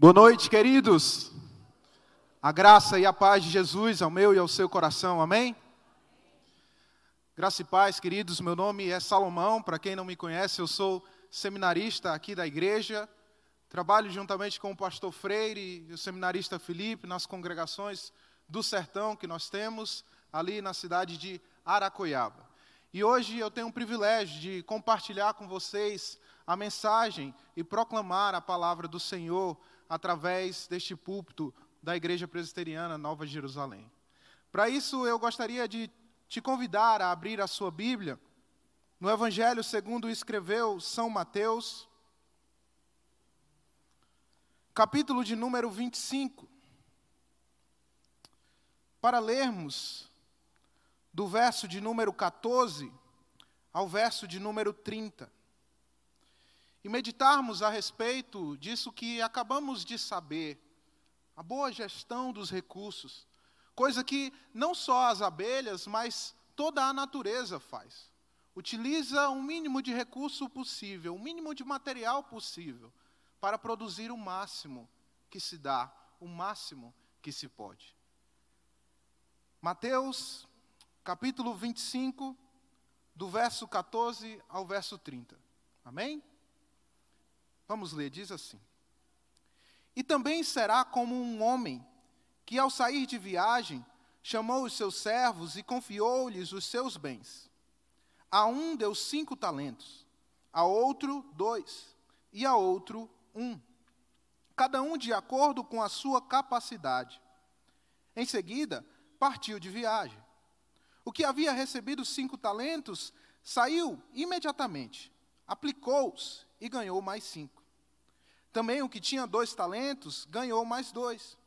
Boa noite, queridos. A graça e a paz de Jesus ao meu e ao seu coração, amém? Graça e paz, queridos. Meu nome é Salomão. Para quem não me conhece, eu sou seminarista aqui da igreja. Trabalho juntamente com o pastor Freire e o seminarista Felipe nas congregações do sertão que nós temos ali na cidade de Aracoiaba. E hoje eu tenho o privilégio de compartilhar com vocês a mensagem e proclamar a palavra do Senhor através deste púlpito da Igreja Presbiteriana Nova Jerusalém. Para isso, eu gostaria de te convidar a abrir a sua Bíblia no Evangelho segundo escreveu São Mateus, capítulo de número 25, para lermos do verso de número 14 ao verso de número 30 e meditarmos a respeito disso que acabamos de saber, a boa gestão dos recursos, coisa que não só as abelhas, mas toda a natureza faz. Utiliza o mínimo de recurso possível, o mínimo de material possível, para produzir o máximo que se dá, o máximo que se pode. Mateus, capítulo 25, do verso 14 ao verso 30. Amém? Vamos ler, diz assim: E também será como um homem que, ao sair de viagem, chamou os seus servos e confiou-lhes os seus bens. A um deu cinco talentos, a outro dois, e a outro um, cada um de acordo com a sua capacidade. Em seguida, partiu de viagem. O que havia recebido cinco talentos saiu imediatamente, aplicou-os e ganhou mais cinco. Também o que tinha dois talentos ganhou mais dois.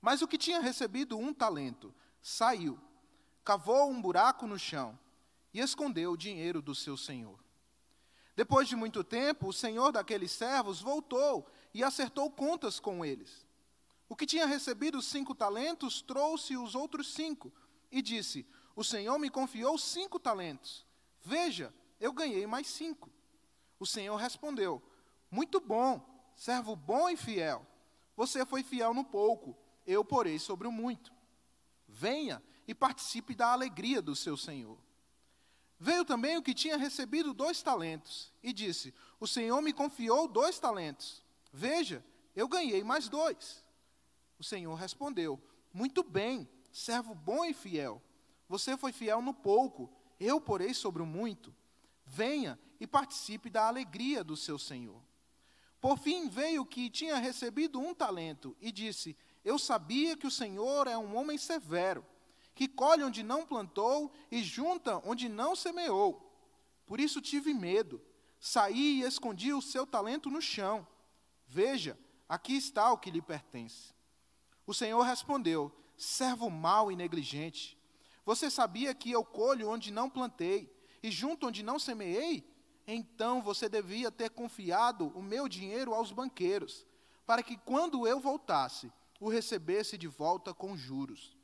Mas o que tinha recebido um talento saiu, cavou um buraco no chão e escondeu o dinheiro do seu senhor. Depois de muito tempo, o senhor daqueles servos voltou e acertou contas com eles. O que tinha recebido cinco talentos trouxe os outros cinco e disse: O senhor me confiou cinco talentos. Veja, eu ganhei mais cinco. O senhor respondeu: muito bom, servo bom e fiel. Você foi fiel no pouco, eu porei sobre o muito. Venha e participe da alegria do seu senhor. Veio também o que tinha recebido dois talentos e disse: O senhor me confiou dois talentos. Veja, eu ganhei mais dois. O senhor respondeu: Muito bem, servo bom e fiel. Você foi fiel no pouco, eu porei sobre o muito. Venha e participe da alegria do seu senhor. Por fim veio o que tinha recebido um talento e disse: Eu sabia que o Senhor é um homem severo, que colhe onde não plantou e junta onde não semeou. Por isso tive medo. Saí e escondi o seu talento no chão. Veja, aqui está o que lhe pertence. O Senhor respondeu: Servo mau e negligente. Você sabia que eu colho onde não plantei e junto onde não semeei? Então você devia ter confiado o meu dinheiro aos banqueiros, para que quando eu voltasse, o recebesse de volta com juros.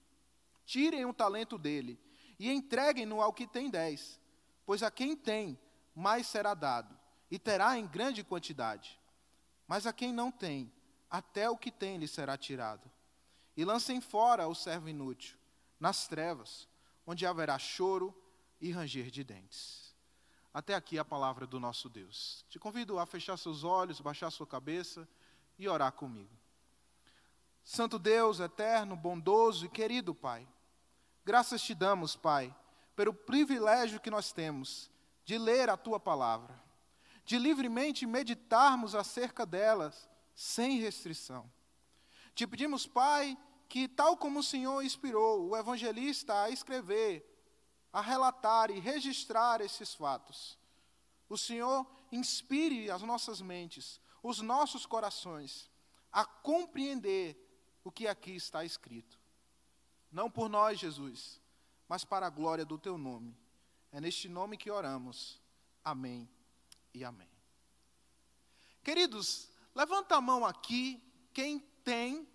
Tirem o talento dele e entreguem-no ao que tem dez, pois a quem tem, mais será dado, e terá em grande quantidade. Mas a quem não tem, até o que tem lhe será tirado. E lancem fora o servo inútil, nas trevas, onde haverá choro e ranger de dentes. Até aqui a palavra do nosso Deus. Te convido a fechar seus olhos, baixar sua cabeça e orar comigo. Santo Deus, eterno, bondoso e querido Pai, graças te damos, Pai, pelo privilégio que nós temos de ler a tua palavra, de livremente meditarmos acerca delas sem restrição. Te pedimos, Pai, que tal como o Senhor inspirou o evangelista a escrever a relatar e registrar esses fatos. O Senhor inspire as nossas mentes, os nossos corações, a compreender o que aqui está escrito. Não por nós, Jesus, mas para a glória do teu nome. É neste nome que oramos. Amém e amém. Queridos, levanta a mão aqui quem tem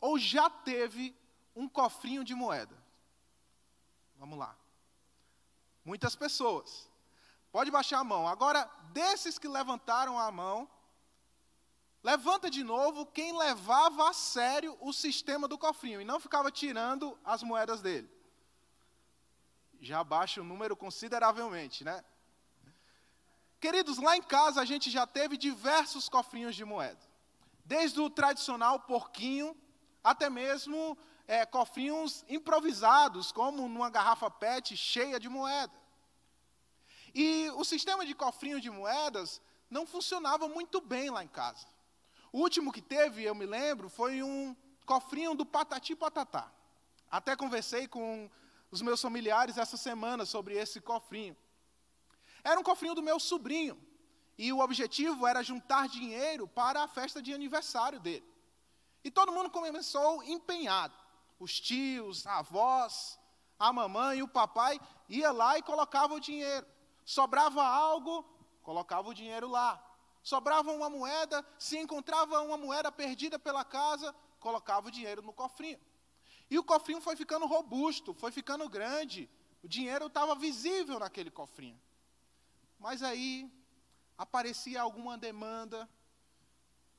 ou já teve um cofrinho de moeda. Vamos lá. Muitas pessoas. Pode baixar a mão. Agora, desses que levantaram a mão, Levanta de novo quem levava a sério o sistema do cofrinho e não ficava tirando as moedas dele. Já baixa o número consideravelmente, né? Queridos, lá em casa a gente já teve diversos cofrinhos de moeda. Desde o tradicional porquinho, até mesmo é, cofrinhos improvisados, como numa garrafa PET cheia de moeda. E o sistema de cofrinho de moedas não funcionava muito bem lá em casa. O último que teve, eu me lembro, foi um cofrinho do Patati Patatá. Até conversei com os meus familiares essa semana sobre esse cofrinho. Era um cofrinho do meu sobrinho. E o objetivo era juntar dinheiro para a festa de aniversário dele. E todo mundo começou empenhado. Os tios, a avós, a mamãe e o papai ia lá e colocava o dinheiro. Sobrava algo, colocava o dinheiro lá. Sobrava uma moeda, se encontrava uma moeda perdida pela casa, colocava o dinheiro no cofrinho. E o cofrinho foi ficando robusto, foi ficando grande. O dinheiro estava visível naquele cofrinho. Mas aí aparecia alguma demanda,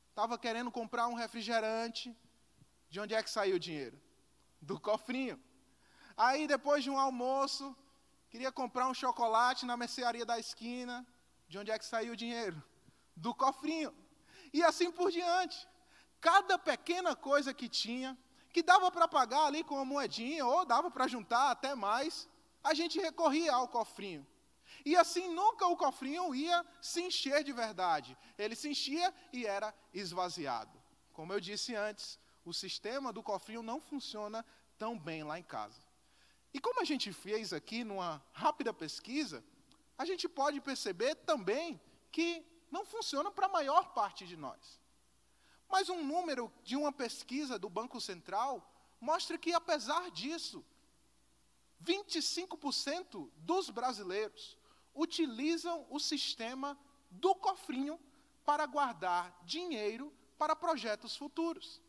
estava querendo comprar um refrigerante. De onde é que saiu o dinheiro? Do cofrinho. Aí, depois de um almoço, queria comprar um chocolate na mercearia da esquina. De onde é que saiu o dinheiro? do cofrinho. E assim por diante. Cada pequena coisa que tinha, que dava para pagar ali com uma moedinha, ou dava para juntar até mais, a gente recorria ao cofrinho. E assim nunca o cofrinho ia se encher de verdade. Ele se enchia e era esvaziado. Como eu disse antes, o sistema do cofrinho não funciona tão bem lá em casa. E como a gente fez aqui numa rápida pesquisa, a gente pode perceber também que não funciona para a maior parte de nós. Mas um número de uma pesquisa do Banco Central mostra que, apesar disso, 25% dos brasileiros utilizam o sistema do cofrinho para guardar dinheiro para projetos futuros.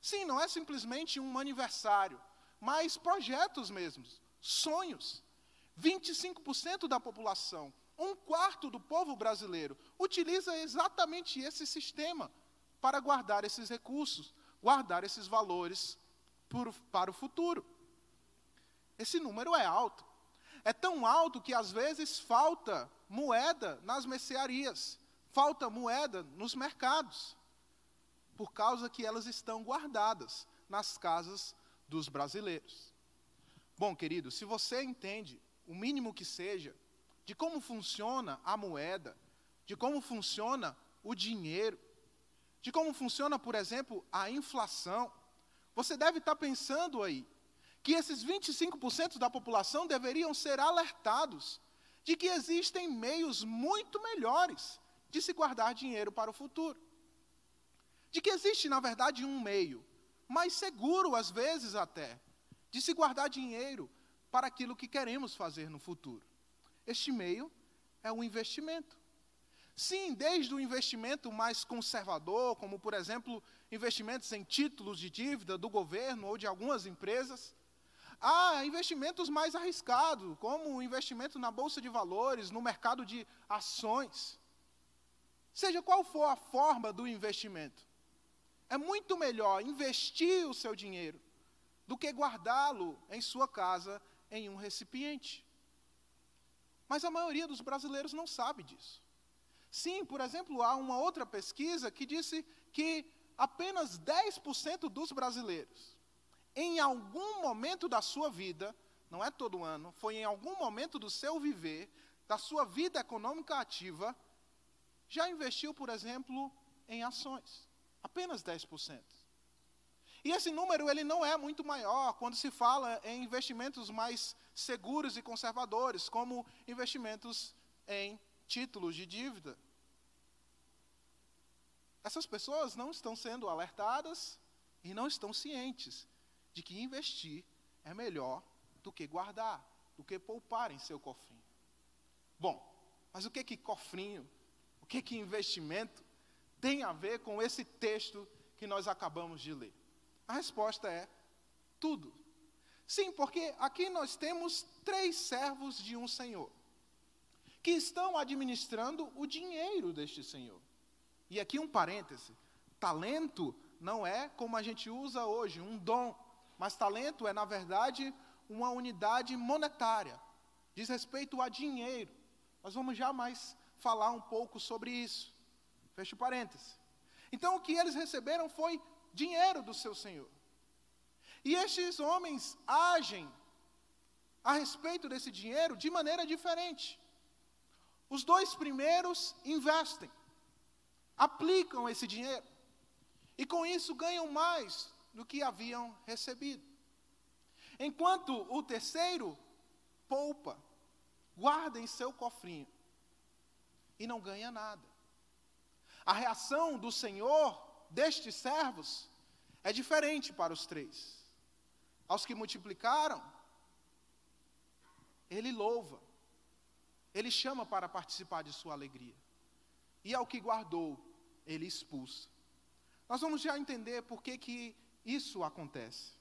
Sim, não é simplesmente um aniversário, mas projetos mesmos, sonhos. 25% da população um quarto do povo brasileiro utiliza exatamente esse sistema para guardar esses recursos, guardar esses valores para o futuro. Esse número é alto. É tão alto que às vezes falta moeda nas mercearias, falta moeda nos mercados, por causa que elas estão guardadas nas casas dos brasileiros. Bom, querido, se você entende, o mínimo que seja, de como funciona a moeda, de como funciona o dinheiro, de como funciona, por exemplo, a inflação, você deve estar pensando aí que esses 25% da população deveriam ser alertados de que existem meios muito melhores de se guardar dinheiro para o futuro. De que existe, na verdade, um meio mais seguro, às vezes até, de se guardar dinheiro para aquilo que queremos fazer no futuro. Este meio é o investimento. Sim, desde o investimento mais conservador, como por exemplo, investimentos em títulos de dívida do governo ou de algumas empresas, há investimentos mais arriscados, como o investimento na bolsa de valores, no mercado de ações. Seja qual for a forma do investimento, é muito melhor investir o seu dinheiro do que guardá-lo em sua casa em um recipiente. Mas a maioria dos brasileiros não sabe disso. Sim, por exemplo, há uma outra pesquisa que disse que apenas 10% dos brasileiros, em algum momento da sua vida, não é todo ano, foi em algum momento do seu viver, da sua vida econômica ativa, já investiu, por exemplo, em ações. Apenas 10%. E esse número ele não é muito maior quando se fala em investimentos mais seguros e conservadores, como investimentos em títulos de dívida. Essas pessoas não estão sendo alertadas e não estão cientes de que investir é melhor do que guardar, do que poupar em seu cofrinho. Bom, mas o que que cofrinho, o que que investimento tem a ver com esse texto que nós acabamos de ler? A resposta é tudo. Sim, porque aqui nós temos três servos de um senhor que estão administrando o dinheiro deste senhor. E aqui um parêntese: talento não é como a gente usa hoje, um dom, mas talento é, na verdade, uma unidade monetária, diz respeito a dinheiro. Nós vamos já mais falar um pouco sobre isso. Feche parênteses. Então, o que eles receberam foi dinheiro do seu Senhor. E estes homens agem a respeito desse dinheiro de maneira diferente. Os dois primeiros investem, aplicam esse dinheiro, e com isso ganham mais do que haviam recebido. Enquanto o terceiro poupa, guarda em seu cofrinho e não ganha nada. A reação do Senhor destes servos é diferente para os três. Aos que multiplicaram, ele louva, ele chama para participar de sua alegria. E ao que guardou, ele expulsa. Nós vamos já entender por que, que isso acontece.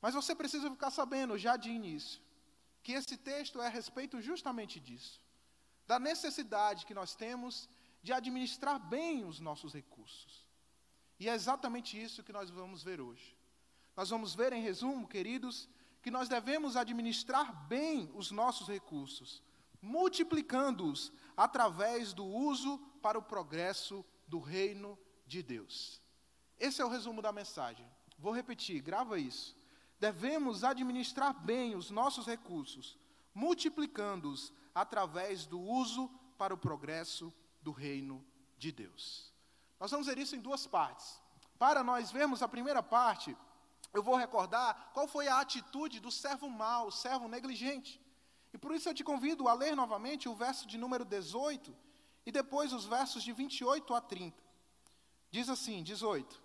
Mas você precisa ficar sabendo, já de início, que esse texto é a respeito justamente disso da necessidade que nós temos de administrar bem os nossos recursos. E é exatamente isso que nós vamos ver hoje. Nós vamos ver, em resumo, queridos, que nós devemos administrar bem os nossos recursos, multiplicando-os através do uso para o progresso do reino de Deus. Esse é o resumo da mensagem. Vou repetir, grava isso. Devemos administrar bem os nossos recursos, multiplicando-os através do uso para o progresso do reino de Deus. Nós vamos ver isso em duas partes. Para nós vermos a primeira parte, eu vou recordar qual foi a atitude do servo mau, servo negligente. E por isso eu te convido a ler novamente o verso de número 18 e depois os versos de 28 a 30. Diz assim: 18.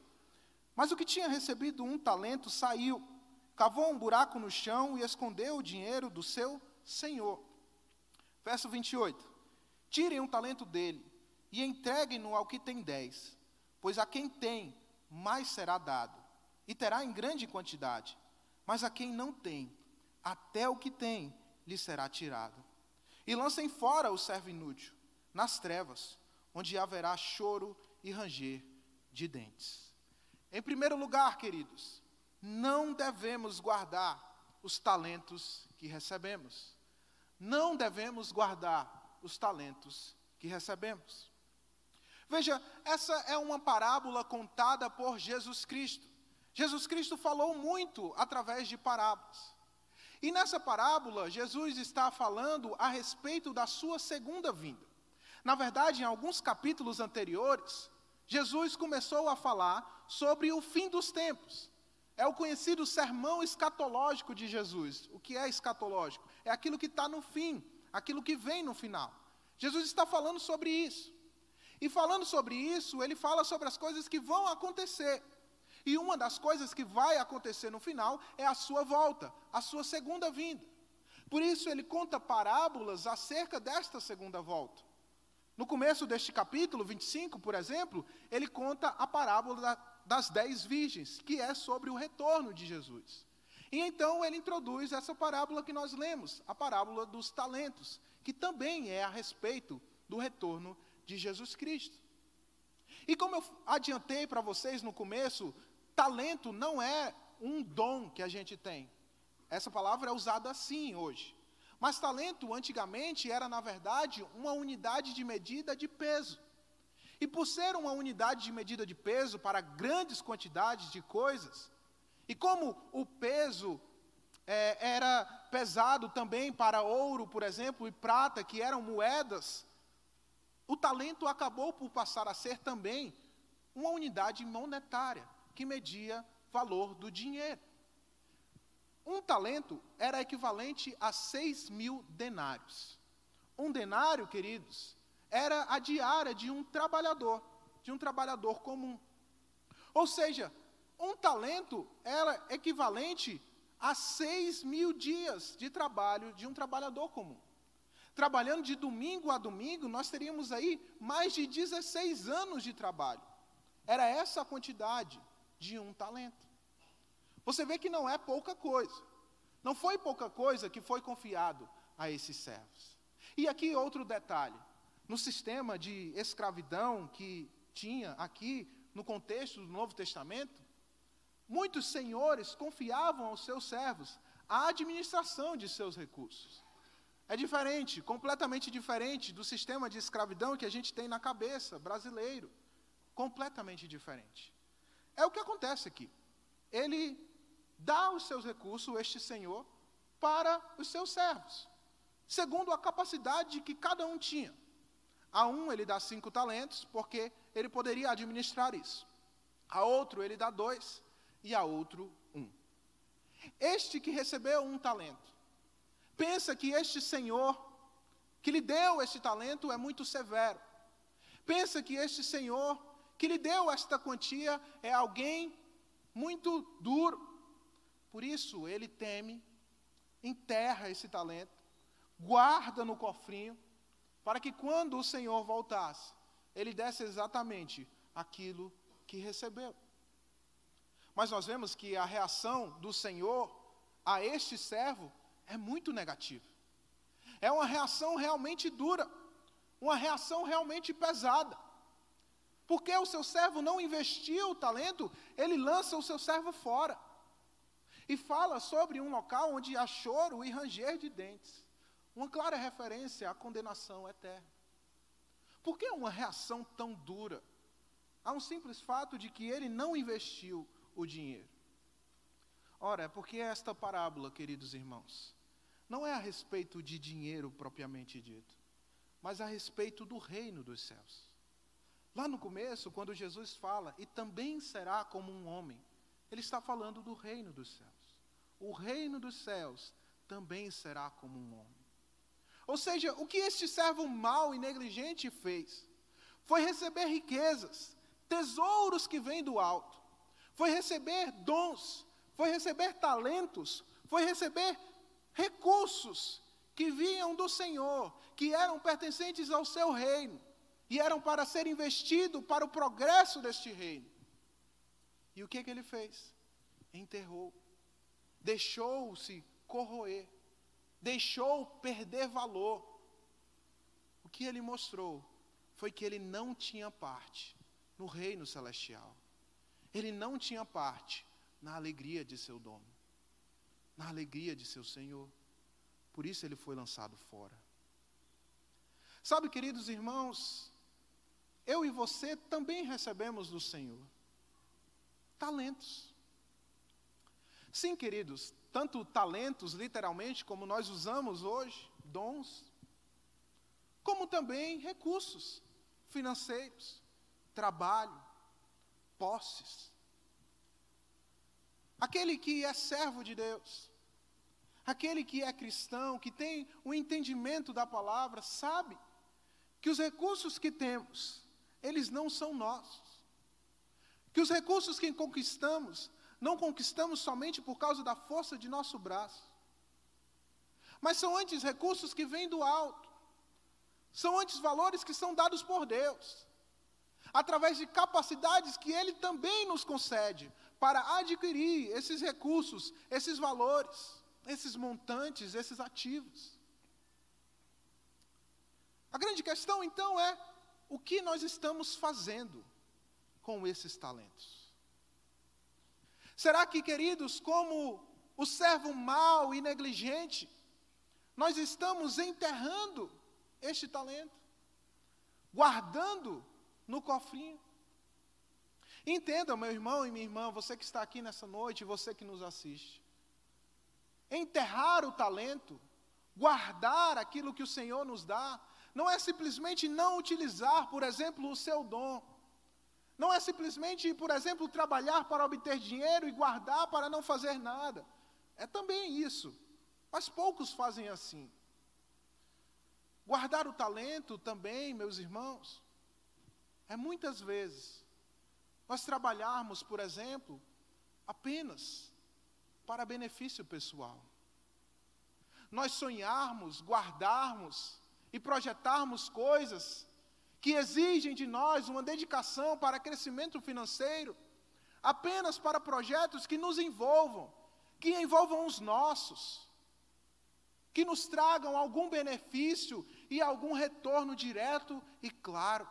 Mas o que tinha recebido um talento saiu, cavou um buraco no chão e escondeu o dinheiro do seu senhor. Verso 28. Tirem um talento dele e entreguem-no ao que tem dez, pois a quem tem, mais será dado, e terá em grande quantidade. Mas a quem não tem, até o que tem lhe será tirado. E lancem fora o servo inútil, nas trevas, onde haverá choro e ranger de dentes. Em primeiro lugar, queridos, não devemos guardar os talentos que recebemos. Não devemos guardar os talentos que recebemos. Veja, essa é uma parábola contada por Jesus Cristo. Jesus Cristo falou muito através de parábolas. E nessa parábola, Jesus está falando a respeito da sua segunda vinda. Na verdade, em alguns capítulos anteriores, Jesus começou a falar sobre o fim dos tempos. É o conhecido sermão escatológico de Jesus. O que é escatológico? É aquilo que está no fim, aquilo que vem no final. Jesus está falando sobre isso. E falando sobre isso, ele fala sobre as coisas que vão acontecer. E uma das coisas que vai acontecer no final é a sua volta, a sua segunda vinda. Por isso ele conta parábolas acerca desta segunda volta. No começo deste capítulo 25, por exemplo, ele conta a parábola da, das dez virgens, que é sobre o retorno de Jesus. E então ele introduz essa parábola que nós lemos, a parábola dos talentos, que também é a respeito do retorno de Jesus Cristo. E como eu adiantei para vocês no começo, talento não é um dom que a gente tem. Essa palavra é usada assim hoje. Mas talento, antigamente, era, na verdade, uma unidade de medida de peso. E por ser uma unidade de medida de peso para grandes quantidades de coisas, e como o peso é, era pesado também para ouro, por exemplo, e prata, que eram moedas, o talento acabou por passar a ser também uma unidade monetária que media valor do dinheiro. Um talento era equivalente a seis mil denários. Um denário, queridos, era a diária de um trabalhador, de um trabalhador comum. Ou seja, um talento era equivalente a seis mil dias de trabalho de um trabalhador comum. Trabalhando de domingo a domingo, nós teríamos aí mais de 16 anos de trabalho. Era essa a quantidade de um talento. Você vê que não é pouca coisa. Não foi pouca coisa que foi confiado a esses servos. E aqui outro detalhe: no sistema de escravidão que tinha aqui no contexto do Novo Testamento, muitos senhores confiavam aos seus servos a administração de seus recursos. É diferente, completamente diferente do sistema de escravidão que a gente tem na cabeça brasileiro. Completamente diferente. É o que acontece aqui. Ele dá os seus recursos, este senhor, para os seus servos, segundo a capacidade que cada um tinha. A um ele dá cinco talentos, porque ele poderia administrar isso. A outro ele dá dois, e a outro um. Este que recebeu um talento, pensa que este Senhor, que lhe deu este talento, é muito severo. Pensa que este Senhor, que lhe deu esta quantia, é alguém muito duro. Por isso, ele teme, enterra esse talento, guarda no cofrinho, para que quando o Senhor voltasse, ele desse exatamente aquilo que recebeu. Mas nós vemos que a reação do Senhor a este servo é muito negativa. É uma reação realmente dura, uma reação realmente pesada. Porque o seu servo não investiu o talento, ele lança o seu servo fora. E fala sobre um local onde há choro e ranger de dentes. Uma clara referência à condenação eterna. Por que uma reação tão dura? Há um simples fato de que ele não investiu o dinheiro. Ora, é porque esta parábola, queridos irmãos, não é a respeito de dinheiro propriamente dito, mas a respeito do reino dos céus. Lá no começo, quando Jesus fala, e também será como um homem, ele está falando do reino dos céus. O reino dos céus também será como um homem. Ou seja, o que este servo mau e negligente fez foi receber riquezas, tesouros que vêm do alto, foi receber dons, foi receber talentos, foi receber recursos que vinham do Senhor, que eram pertencentes ao seu reino e eram para ser investidos para o progresso deste reino. E o que, que ele fez? Enterrou, deixou-se corroer deixou perder valor. O que ele mostrou foi que ele não tinha parte no reino celestial. Ele não tinha parte na alegria de seu dono, na alegria de seu Senhor. Por isso ele foi lançado fora. Sabe, queridos irmãos, eu e você também recebemos do Senhor talentos. Sim, queridos, tanto talentos, literalmente, como nós usamos hoje, dons, como também recursos financeiros, trabalho, posses. Aquele que é servo de Deus, aquele que é cristão, que tem o entendimento da palavra, sabe que os recursos que temos, eles não são nossos. Que os recursos que conquistamos não conquistamos somente por causa da força de nosso braço, mas são antes recursos que vêm do alto, são antes valores que são dados por Deus, através de capacidades que Ele também nos concede para adquirir esses recursos, esses valores, esses montantes, esses ativos. A grande questão então é o que nós estamos fazendo com esses talentos. Será que, queridos, como o servo mau e negligente, nós estamos enterrando este talento, guardando no cofrinho? Entenda, meu irmão e minha irmã, você que está aqui nessa noite, você que nos assiste. Enterrar o talento, guardar aquilo que o Senhor nos dá, não é simplesmente não utilizar, por exemplo, o seu dom não é simplesmente, por exemplo, trabalhar para obter dinheiro e guardar para não fazer nada. É também isso. Mas poucos fazem assim. Guardar o talento também, meus irmãos, é muitas vezes nós trabalharmos, por exemplo, apenas para benefício pessoal. Nós sonharmos, guardarmos e projetarmos coisas que exigem de nós uma dedicação para crescimento financeiro, apenas para projetos que nos envolvam, que envolvam os nossos, que nos tragam algum benefício e algum retorno direto e claro.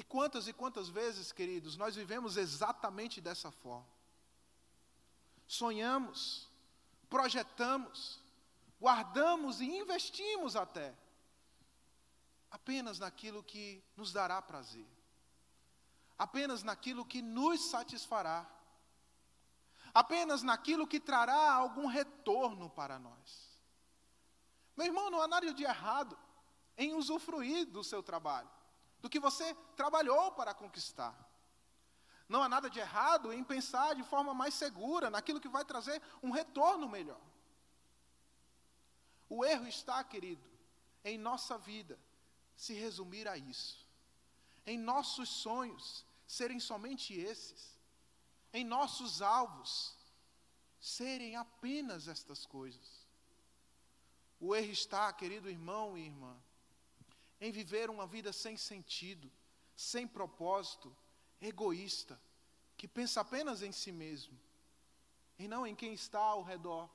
E quantas e quantas vezes, queridos, nós vivemos exatamente dessa forma. Sonhamos, projetamos, guardamos e investimos até apenas naquilo que nos dará prazer, apenas naquilo que nos satisfará, apenas naquilo que trará algum retorno para nós. Meu irmão, não há nada de errado em usufruir do seu trabalho, do que você trabalhou para conquistar. Não há nada de errado em pensar de forma mais segura naquilo que vai trazer um retorno melhor. O erro está, querido, em nossa vida se resumir a isso, em nossos sonhos serem somente esses, em nossos alvos serem apenas estas coisas. O erro está, querido irmão e irmã, em viver uma vida sem sentido, sem propósito, egoísta, que pensa apenas em si mesmo, e não em quem está ao redor,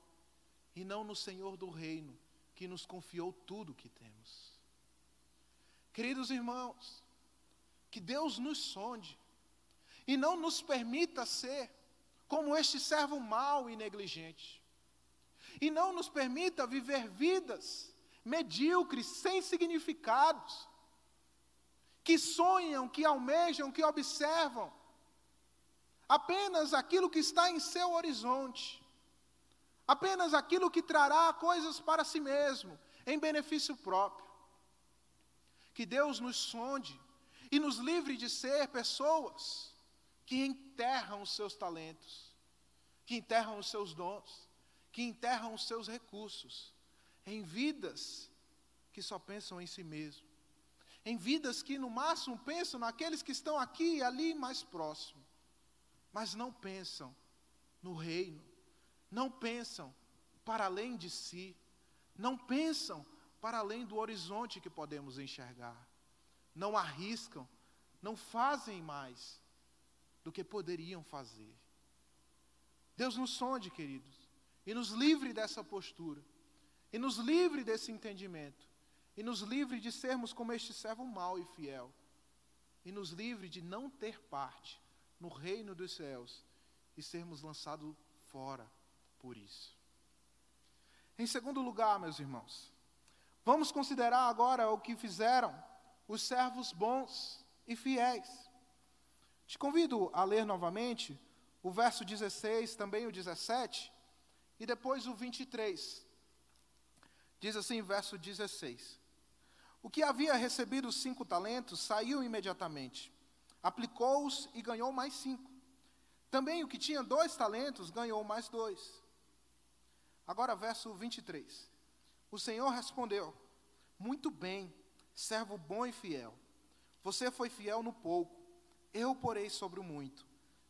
e não no Senhor do reino, que nos confiou tudo o que temos. Queridos irmãos, que Deus nos sonde, e não nos permita ser como este servo mau e negligente, e não nos permita viver vidas medíocres, sem significados, que sonham, que almejam, que observam apenas aquilo que está em seu horizonte, apenas aquilo que trará coisas para si mesmo, em benefício próprio. Que Deus nos sonde e nos livre de ser pessoas que enterram os seus talentos, que enterram os seus dons, que enterram os seus recursos em vidas que só pensam em si mesmo, em vidas que no máximo pensam naqueles que estão aqui e ali mais próximo, mas não pensam no reino, não pensam para além de si, não pensam para além do horizonte que podemos enxergar, não arriscam, não fazem mais do que poderiam fazer. Deus nos sonde, queridos, e nos livre dessa postura e nos livre desse entendimento. E nos livre de sermos como este servo mau e fiel. E nos livre de não ter parte no reino dos céus e sermos lançados fora por isso. Em segundo lugar, meus irmãos, vamos considerar agora o que fizeram os servos bons e fiéis. Te convido a ler novamente o verso 16, também o 17, e depois o 23. Diz assim, verso 16: O que havia recebido cinco talentos saiu imediatamente, aplicou-os e ganhou mais cinco. Também o que tinha dois talentos ganhou mais dois. Agora, verso 23. O Senhor respondeu: Muito bem, servo bom e fiel. Você foi fiel no pouco, eu porei sobre o muito.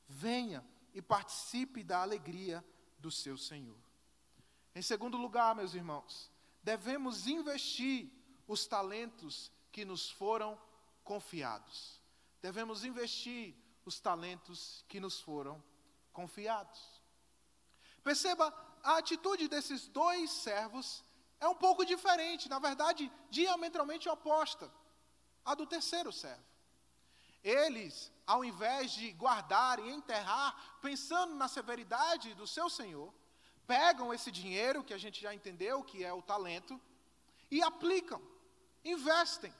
Venha e participe da alegria do seu Senhor. Em segundo lugar, meus irmãos, devemos investir os talentos que nos foram confiados. Devemos investir os talentos que nos foram confiados. Perceba, a atitude desses dois servos é um pouco diferente, na verdade, diametralmente oposta à do terceiro servo. Eles, ao invés de guardar e enterrar, pensando na severidade do seu senhor, pegam esse dinheiro, que a gente já entendeu que é o talento, e aplicam, investem.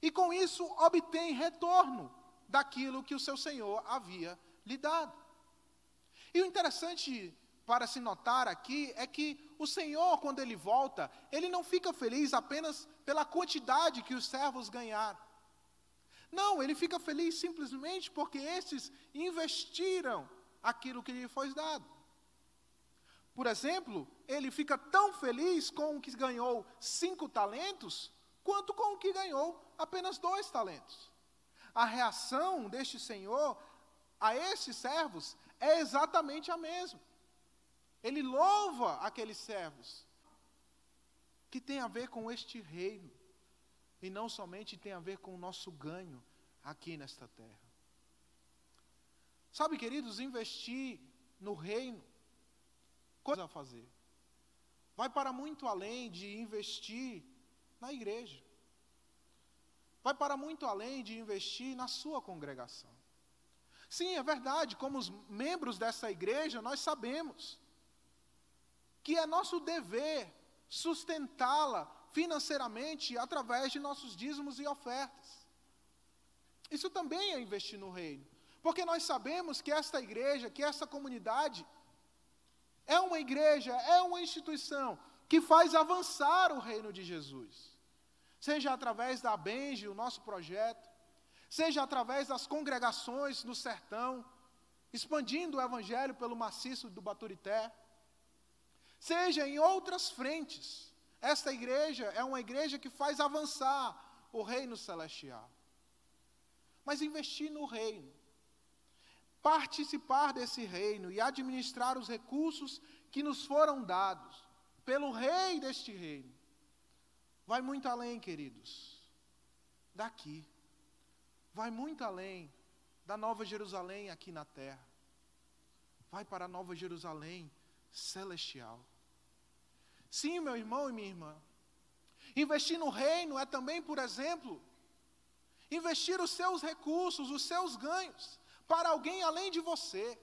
E com isso obtêm retorno daquilo que o seu Senhor havia lhe dado. E o interessante para se notar aqui é que o Senhor, quando ele volta, ele não fica feliz apenas pela quantidade que os servos ganharam. Não, ele fica feliz simplesmente porque esses investiram aquilo que lhe foi dado. Por exemplo, ele fica tão feliz com o que ganhou cinco talentos, quanto com o que ganhou apenas dois talentos. A reação deste Senhor a estes servos é exatamente a mesma. Ele louva aqueles servos, que tem a ver com este reino, e não somente tem a ver com o nosso ganho aqui nesta terra. Sabe, queridos, investir no reino coisa a fazer. Vai para muito além de investir na igreja. vai para muito além de investir na sua congregação. Sim, é verdade, como os membros dessa igreja, nós sabemos que é nosso dever sustentá-la financeiramente através de nossos dízimos e ofertas. Isso também é investir no reino, porque nós sabemos que esta igreja, que esta comunidade, é uma igreja, é uma instituição que faz avançar o reino de Jesus. Seja através da Benji, o nosso projeto, seja através das congregações no sertão, expandindo o evangelho pelo maciço do Baturité, seja em outras frentes. Esta igreja é uma igreja que faz avançar o reino celestial. Mas investir no reino, participar desse reino e administrar os recursos que nos foram dados pelo rei deste reino, vai muito além, queridos, daqui vai muito além da Nova Jerusalém aqui na terra. Vai para a Nova Jerusalém celestial. Sim, meu irmão e minha irmã. Investir no reino é também, por exemplo, investir os seus recursos, os seus ganhos, para alguém além de você.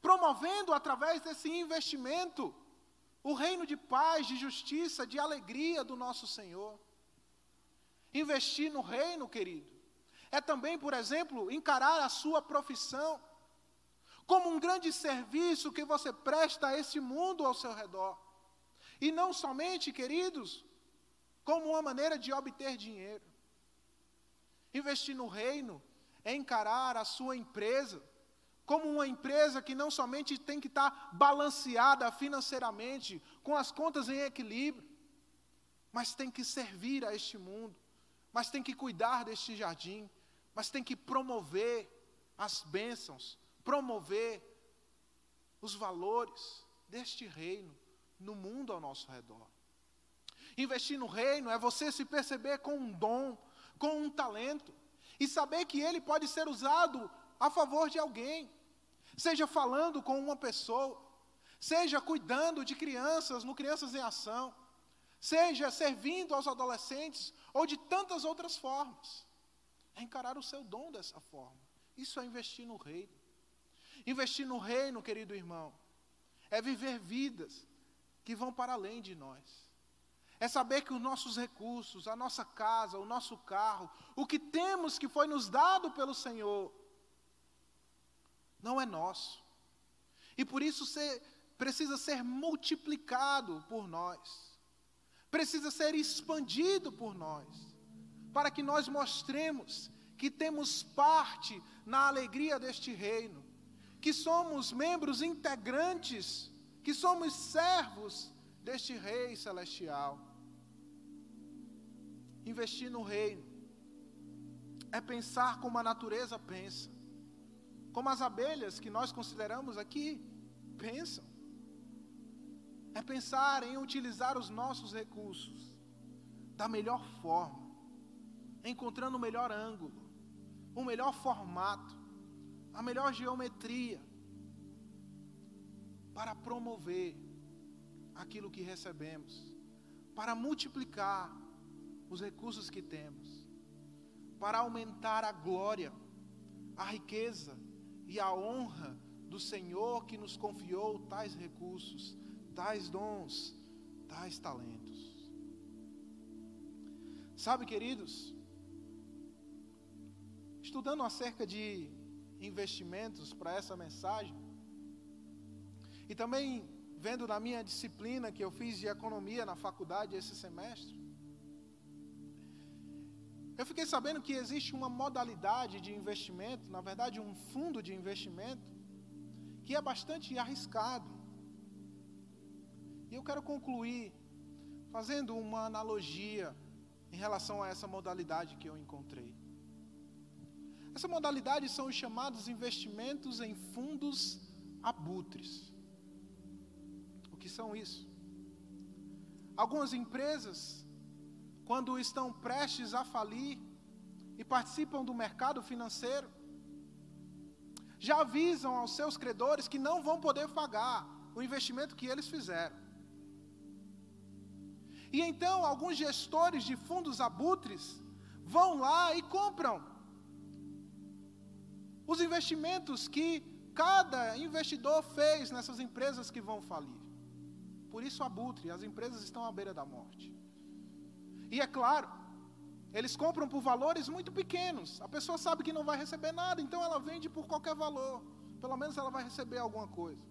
Promovendo através desse investimento o reino de paz, de justiça, de alegria do nosso Senhor. Investir no reino, querido, é também, por exemplo, encarar a sua profissão como um grande serviço que você presta a esse mundo ao seu redor. E não somente, queridos, como uma maneira de obter dinheiro. Investir no reino encarar a sua empresa como uma empresa que não somente tem que estar balanceada financeiramente, com as contas em equilíbrio, mas tem que servir a este mundo, mas tem que cuidar deste jardim, mas tem que promover as bênçãos, promover os valores deste reino no mundo ao nosso redor. Investir no reino é você se perceber com um dom, com um talento, e saber que ele pode ser usado a favor de alguém, seja falando com uma pessoa, seja cuidando de crianças no Crianças em Ação, seja servindo aos adolescentes ou de tantas outras formas. É encarar o seu dom dessa forma. Isso é investir no reino. Investir no reino, querido irmão, é viver vidas que vão para além de nós. É saber que os nossos recursos, a nossa casa, o nosso carro, o que temos que foi nos dado pelo Senhor, não é nosso. E por isso ser, precisa ser multiplicado por nós, precisa ser expandido por nós para que nós mostremos que temos parte na alegria deste reino, que somos membros integrantes, que somos servos deste Rei celestial. Investir no reino é pensar como a natureza pensa, como as abelhas que nós consideramos aqui pensam. É pensar em utilizar os nossos recursos da melhor forma encontrando o melhor ângulo, o melhor formato, a melhor geometria, para promover aquilo que recebemos, para multiplicar os recursos que temos, para aumentar a glória, a riqueza e a honra do Senhor que nos confiou tais recursos, tais dons, tais talentos. Sabe, queridos, estudando acerca de investimentos para essa mensagem, e também vendo na minha disciplina que eu fiz de economia na faculdade esse semestre, eu fiquei sabendo que existe uma modalidade de investimento, na verdade, um fundo de investimento, que é bastante arriscado. E eu quero concluir fazendo uma analogia em relação a essa modalidade que eu encontrei. Essa modalidade são os chamados investimentos em fundos abutres. O que são isso? Algumas empresas, quando estão prestes a falir e participam do mercado financeiro, já avisam aos seus credores que não vão poder pagar o investimento que eles fizeram. E então, alguns gestores de fundos abutres vão lá e compram os investimentos que cada investidor fez nessas empresas que vão falir. Por isso, abutre, as empresas estão à beira da morte. E é claro, eles compram por valores muito pequenos. A pessoa sabe que não vai receber nada, então ela vende por qualquer valor. Pelo menos ela vai receber alguma coisa.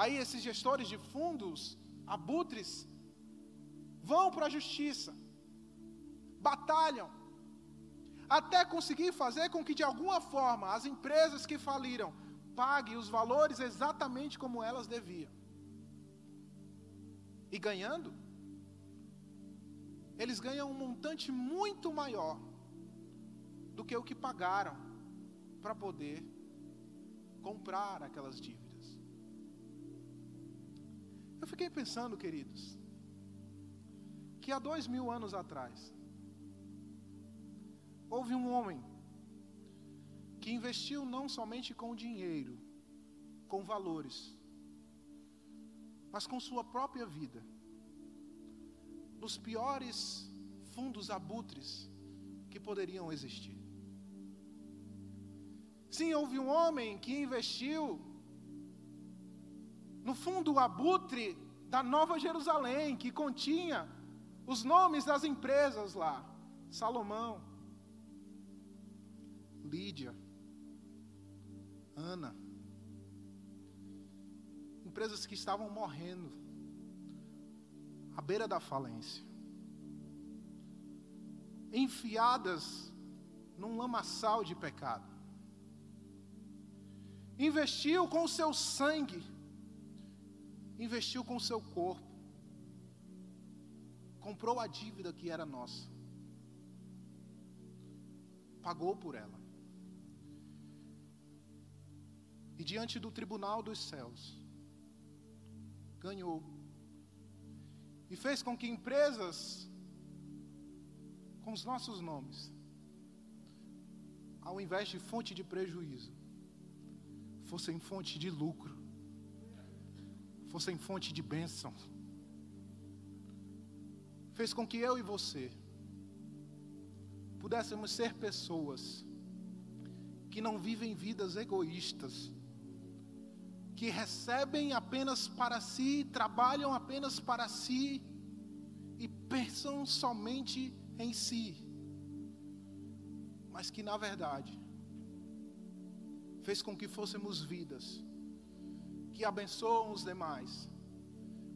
Aí esses gestores de fundos, abutres, vão para a justiça, batalham, até conseguir fazer com que de alguma forma as empresas que faliram paguem os valores exatamente como elas deviam. E ganhando, eles ganham um montante muito maior do que o que pagaram para poder comprar aquelas dívidas. Eu fiquei pensando, queridos, que há dois mil anos atrás, houve um homem que investiu não somente com dinheiro, com valores, mas com sua própria vida nos piores fundos abutres que poderiam existir. Sim, houve um homem que investiu no fundo abutre da Nova Jerusalém, que continha os nomes das empresas lá: Salomão, Lídia, Ana. Empresas que estavam morrendo à beira da falência, enfiadas num lamaçal de pecado. Investiu com o seu sangue, investiu com o seu corpo, comprou a dívida que era nossa, pagou por ela. E diante do tribunal dos céus, ganhou e fez com que empresas com os nossos nomes, ao invés de fonte de prejuízo, fossem fonte de lucro, fossem fonte de bênção. Fez com que eu e você pudéssemos ser pessoas que não vivem vidas egoístas, que recebem apenas para si, trabalham apenas para si e pensam somente em si, mas que na verdade fez com que fôssemos vidas que abençoam os demais,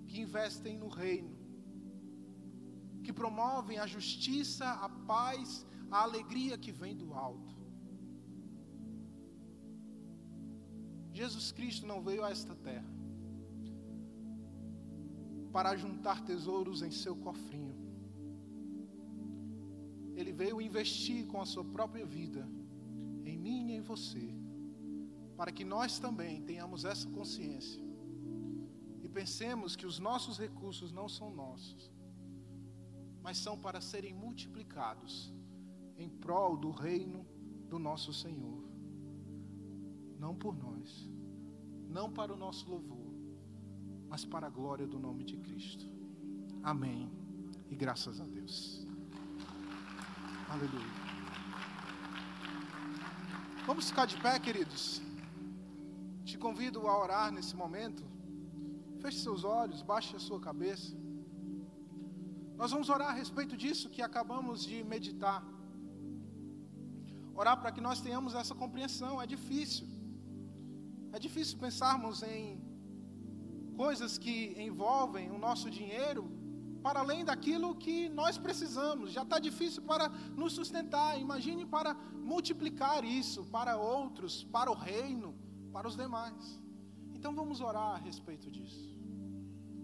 que investem no reino, que promovem a justiça, a paz, a alegria que vem do alto. Jesus Cristo não veio a esta terra para juntar tesouros em seu cofrinho. Ele veio investir com a sua própria vida em mim e em você, para que nós também tenhamos essa consciência e pensemos que os nossos recursos não são nossos, mas são para serem multiplicados em prol do reino do nosso Senhor não por nós, não para o nosso louvor, mas para a glória do nome de Cristo. Amém. E graças a Deus. Aleluia. Vamos ficar de pé, queridos. Te convido a orar nesse momento. Feche seus olhos, baixe a sua cabeça. Nós vamos orar a respeito disso que acabamos de meditar. Orar para que nós tenhamos essa compreensão. É difícil. É difícil pensarmos em coisas que envolvem o nosso dinheiro para além daquilo que nós precisamos. Já está difícil para nos sustentar. Imagine para multiplicar isso para outros, para o reino, para os demais. Então vamos orar a respeito disso.